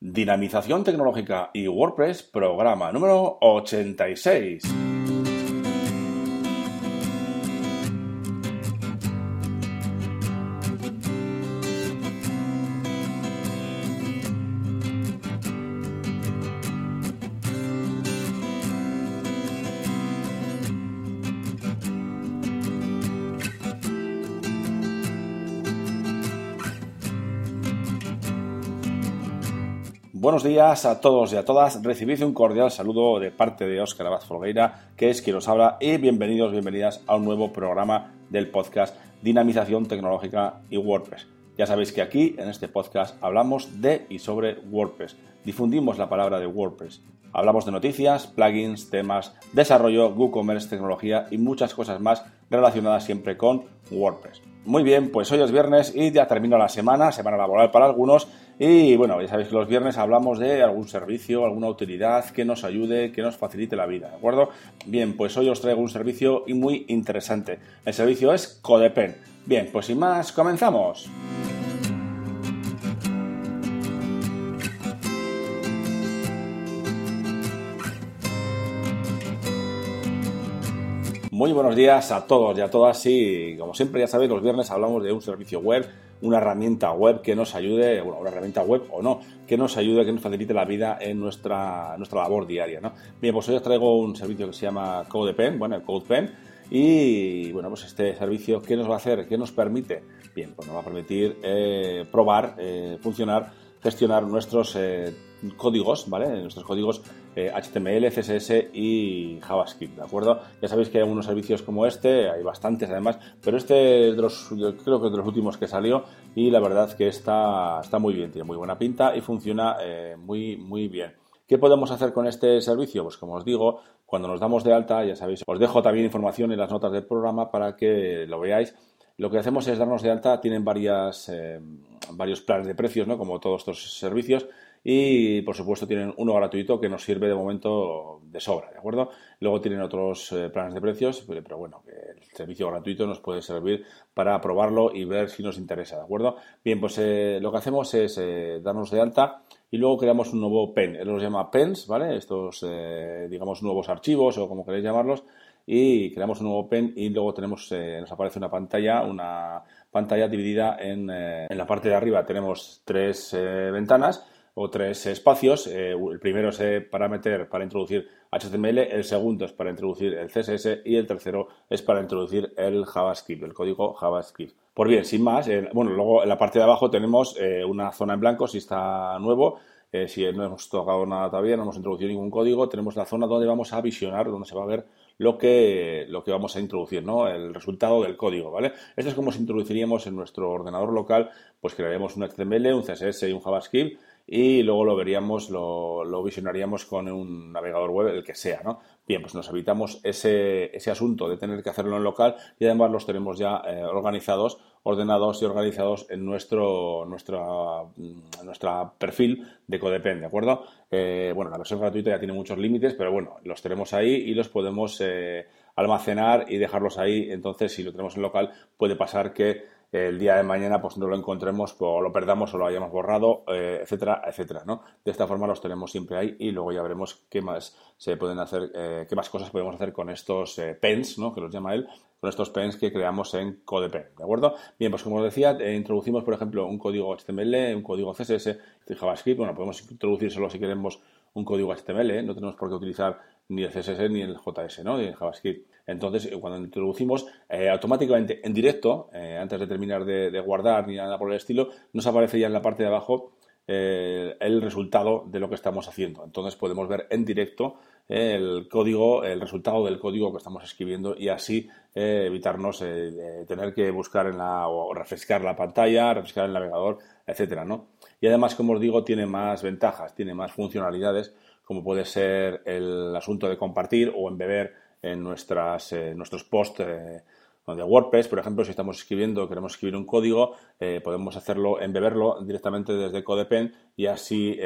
Dinamización tecnológica y WordPress, programa número 86. Buenos días a todos y a todas. Recibid un cordial saludo de parte de Óscar Abad Folgueira, que es quien os habla, y bienvenidos, bienvenidas a un nuevo programa del podcast Dinamización Tecnológica y WordPress. Ya sabéis que aquí, en este podcast, hablamos de y sobre WordPress. Difundimos la palabra de WordPress. Hablamos de noticias, plugins, temas, desarrollo, WooCommerce, tecnología y muchas cosas más relacionadas siempre con WordPress. Muy bien, pues hoy es viernes y ya termino la semana, semana laboral para algunos. Y bueno, ya sabéis que los viernes hablamos de algún servicio, alguna utilidad que nos ayude, que nos facilite la vida, ¿de acuerdo? Bien, pues hoy os traigo un servicio muy interesante. El servicio es Codepen. Bien, pues sin más, comenzamos. Muy buenos días a todos y a todas. Y como siempre, ya sabéis, los viernes hablamos de un servicio web, una herramienta web que nos ayude, bueno, una herramienta web o no, que nos ayude, que nos facilite la vida en nuestra, nuestra labor diaria. ¿no? Bien, pues hoy os traigo un servicio que se llama CodePen, bueno, CodePen. Y bueno, pues este servicio, ¿qué nos va a hacer? ¿Qué nos permite? Bien, pues nos va a permitir eh, probar, eh, funcionar, gestionar nuestros eh, códigos, ¿vale? Nuestros códigos HTML, eh, CSS y JavaScript, ¿de acuerdo? Ya sabéis que hay algunos servicios como este, hay bastantes además, pero este es de los, creo que es de los últimos que salió y la verdad que está, está muy bien, tiene muy buena pinta y funciona eh, muy, muy bien. ¿Qué podemos hacer con este servicio? Pues como os digo, cuando nos damos de alta, ya sabéis, os dejo también información en las notas del programa para que lo veáis. Lo que hacemos es darnos de alta, tienen varias, eh, varios planes de precios, ¿no? Como todos estos servicios y por supuesto tienen uno gratuito que nos sirve de momento de sobra, ¿de acuerdo? Luego tienen otros eh, planes de precios, pero bueno, el servicio gratuito nos puede servir para probarlo y ver si nos interesa, ¿de acuerdo? Bien, pues eh, lo que hacemos es eh, darnos de alta y luego creamos un nuevo pen, él los llama pens, ¿vale? Estos, digamos, nuevos archivos o como queréis llamarlos y creamos un nuevo pen y luego tenemos, nos aparece una pantalla, una pantalla dividida en, en la parte de arriba tenemos tres ventanas o tres espacios. Eh, el primero es eh, para meter, para introducir HTML, el segundo es para introducir el CSS y el tercero es para introducir el JavaScript, el código JavaScript. Pues bien, sin más, bueno, luego en la parte de abajo tenemos eh, una zona en blanco si está nuevo. si no hemos tocado nada todavía, no hemos introducido ningún código, tenemos la zona donde vamos a visionar, donde se va a ver lo que, lo que vamos a introducir, ¿no? El resultado del código, ¿vale? Esto es como si introduciríamos en nuestro ordenador local, pues crearíamos un HTML, un CSS y un JavaScript y luego lo veríamos, lo, visionaríamos con un navegador web, el que sea, ¿no? Bien, pues nos evitamos ese, ese asunto de tener que hacerlo en local y además los tenemos ya eh, organizados, ordenados y organizados en nuestro, nuestra perfil de Codepen, ¿de acuerdo? Eh, bueno, la versión gratuita ya tiene muchos límites, pero bueno, los tenemos ahí y los podemos eh, almacenar y dejarlos ahí. Entonces, si lo tenemos en local, puede pasar que el día de mañana pues no lo encontremos o lo perdamos o lo hayamos borrado, eh, etcétera, etcétera, ¿no? De esta forma los tenemos siempre ahí y luego ya veremos qué más se pueden hacer, eh, qué más cosas podemos hacer con estos eh, pens, ¿no? Que los llama él, con estos pens que creamos en CodePen, ¿de acuerdo? Bien, pues como os decía, introducimos, por ejemplo, un código HTML, un código CSS JavaScript, bueno, podemos introducir solo si queremos un código HTML, no tenemos por qué utilizar ni el CSS ni el JS, ¿no? Ni el JavaScript. Entonces, eh, cuando introducimos, eh, automáticamente en directo, eh, antes de terminar de, guardar ni nada por el estilo, nos aparece ya en la parte de abajo el resultado de lo que estamos haciendo. Entonces podemos ver en directo el código, el resultado del código que estamos escribiendo y así evitarnos tener que buscar en la, o refrescar la pantalla, refrescar el navegador, etcétera, ¿no? Y además, como os digo, tiene más ventajas, tiene más funcionalidades, como puede ser el asunto de compartir o embeber en nuestras, eh, nuestros posts eh, de WordPress, por ejemplo, si estamos escribiendo, queremos escribir un código, eh, podemos hacerlo, embeberlo directamente desde CodePen y así,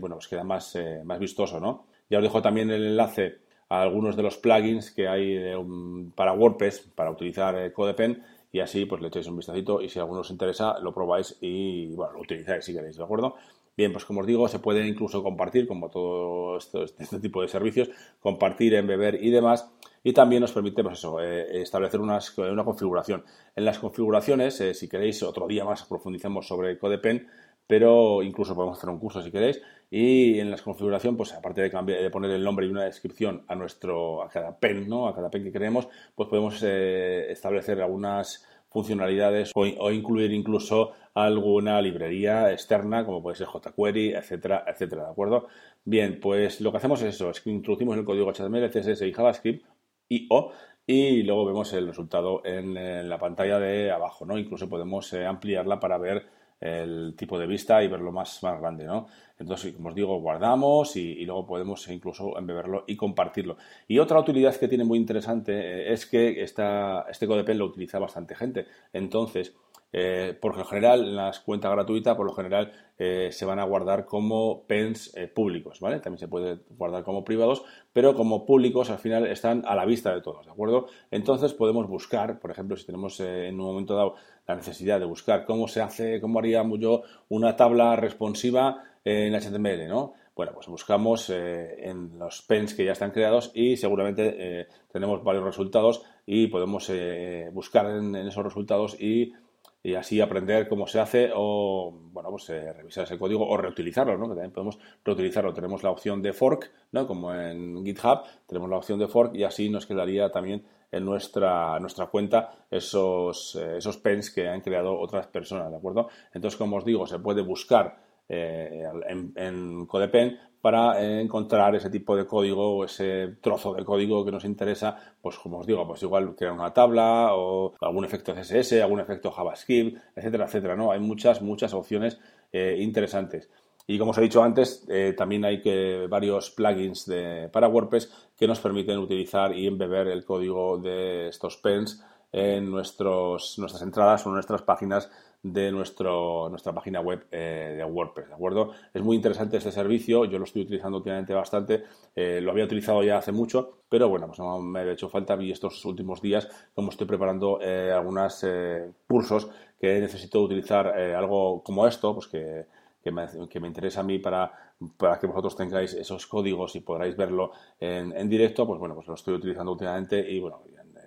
bueno, pues queda más, más vistoso, ¿no? Ya os dejo también el enlace a algunos de los plugins que hay para WordPress para utilizar CodePen y así pues le echáis un vistacito y si a alguno os interesa lo probáis y bueno, lo utilizáis si queréis, ¿de acuerdo? Bien, pues como os digo, se puede incluso compartir, como todo este, este tipo de servicios, compartir, embeber y demás. Y también nos permite, pues eso, eh, establecer una configuración. En las configuraciones, eh, si queréis, otro día más profundizamos sobre CodePen, pero incluso podemos hacer un curso si queréis. Y en la configuración, pues aparte de, cambiar, de poner el nombre y una descripción a nuestro, a cada pen, ¿no? A cada pen que queremos, pues podemos eh, establecer algunas funcionalidades o, incluir incluso alguna librería externa como puede ser jQuery, etcétera, etcétera, ¿de acuerdo? Bien, pues lo que hacemos es eso, es que introducimos el código HTML, CSS y JavaScript y o y luego vemos el resultado en, la pantalla de abajo, ¿no? Incluso podemos eh, ampliarla para ver el tipo de vista y verlo más, más grande, ¿no? Entonces, como os digo, guardamos y, luego podemos incluso embeberlo y compartirlo. Y otra utilidad que tiene muy interesante eh, es que esta, este CodePen lo utiliza bastante gente. Entonces, eh, por lo general, en las cuentas gratuitas, por lo general, eh, se van a guardar como pens públicos, ¿vale? También se puede guardar como privados, pero como públicos al final están a la vista de todos, ¿de acuerdo? Entonces podemos buscar, por ejemplo, si tenemos en un momento dado la necesidad de buscar cómo se hace, cómo haríamos yo una tabla responsiva en HTML, ¿no? Bueno, pues buscamos eh, en los pens que ya están creados y seguramente eh, tenemos varios resultados y podemos eh, buscar en, esos resultados y, así aprender cómo se hace o, bueno, pues revisar ese código o reutilizarlo, ¿no? Que también podemos reutilizarlo. Tenemos la opción de fork, ¿no? Como en GitHub, tenemos la opción de fork y así nos quedaría también en nuestra, nuestra cuenta esos, esos pens que han creado otras personas, ¿de acuerdo? Entonces, como os digo, se puede buscar eh, en, CodePen para encontrar ese tipo de código o ese trozo de código que nos interesa, pues como os digo, pues igual crear una tabla o algún efecto CSS, algún efecto JavaScript, etcétera, etcétera, ¿no? Hay muchas, muchas opciones eh, interesantes. Y como os he dicho antes, eh, también hay que varios plugins de, para WordPress que nos permiten utilizar y embeber el código de estos pens en nuestros, nuestras entradas o nuestras páginas de nuestro, nuestra página web eh, de WordPress, ¿de acuerdo? Es muy interesante este servicio, yo lo estoy utilizando últimamente bastante, eh, lo había utilizado ya hace mucho, pero bueno, pues no me ha hecho falta y estos últimos días, como estoy preparando eh, algunos cursos que necesito utilizar algo como esto, pues que, que, me, que, me, interesa a mí para, para que vosotros tengáis esos códigos y podráis verlo en, en directo, pues bueno, pues lo estoy utilizando últimamente y bueno,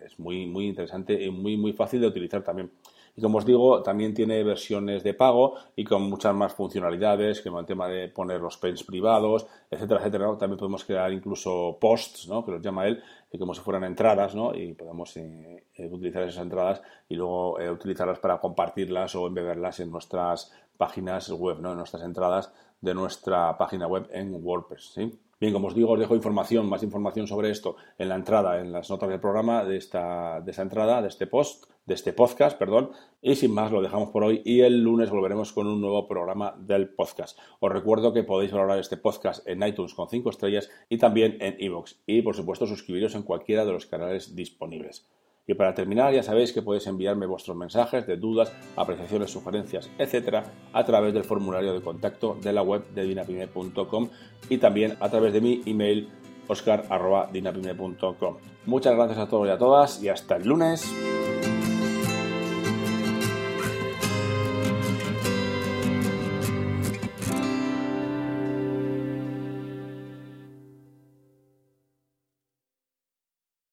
es muy, muy interesante y muy, muy fácil de utilizar también. Y como os digo, también tiene versiones de pago y con muchas más funcionalidades, como el tema de poner los pens privados, etcétera, etcétera. También podemos crear incluso posts, ¿no? que los llama él, como si fueran entradas, ¿no? y podemos eh, eh, utilizar esas entradas y luego eh, utilizarlas para compartirlas o embeberlas en nuestras páginas web, ¿no? en nuestras entradas de nuestra página web en WordPress. ¿sí? Bien, como os digo, os dejo información, más información sobre esto en la entrada, en las notas del programa de esta, de esta entrada, de este post, de este podcast, perdón. Y sin más, lo dejamos por hoy y el lunes volveremos con un nuevo programa del podcast. Os recuerdo que podéis valorar este podcast en iTunes con 5 estrellas y también en iVoox. Y, por supuesto, suscribiros en cualquiera de los canales disponibles. Y para terminar, ya sabéis que podéis enviarme vuestros mensajes de dudas, apreciaciones, sugerencias, etcétera, a través del formulario de contacto de la web de dinapime.com y también a través de mi email oscar.dinapime.com. Muchas gracias a todos y a todas y hasta el lunes.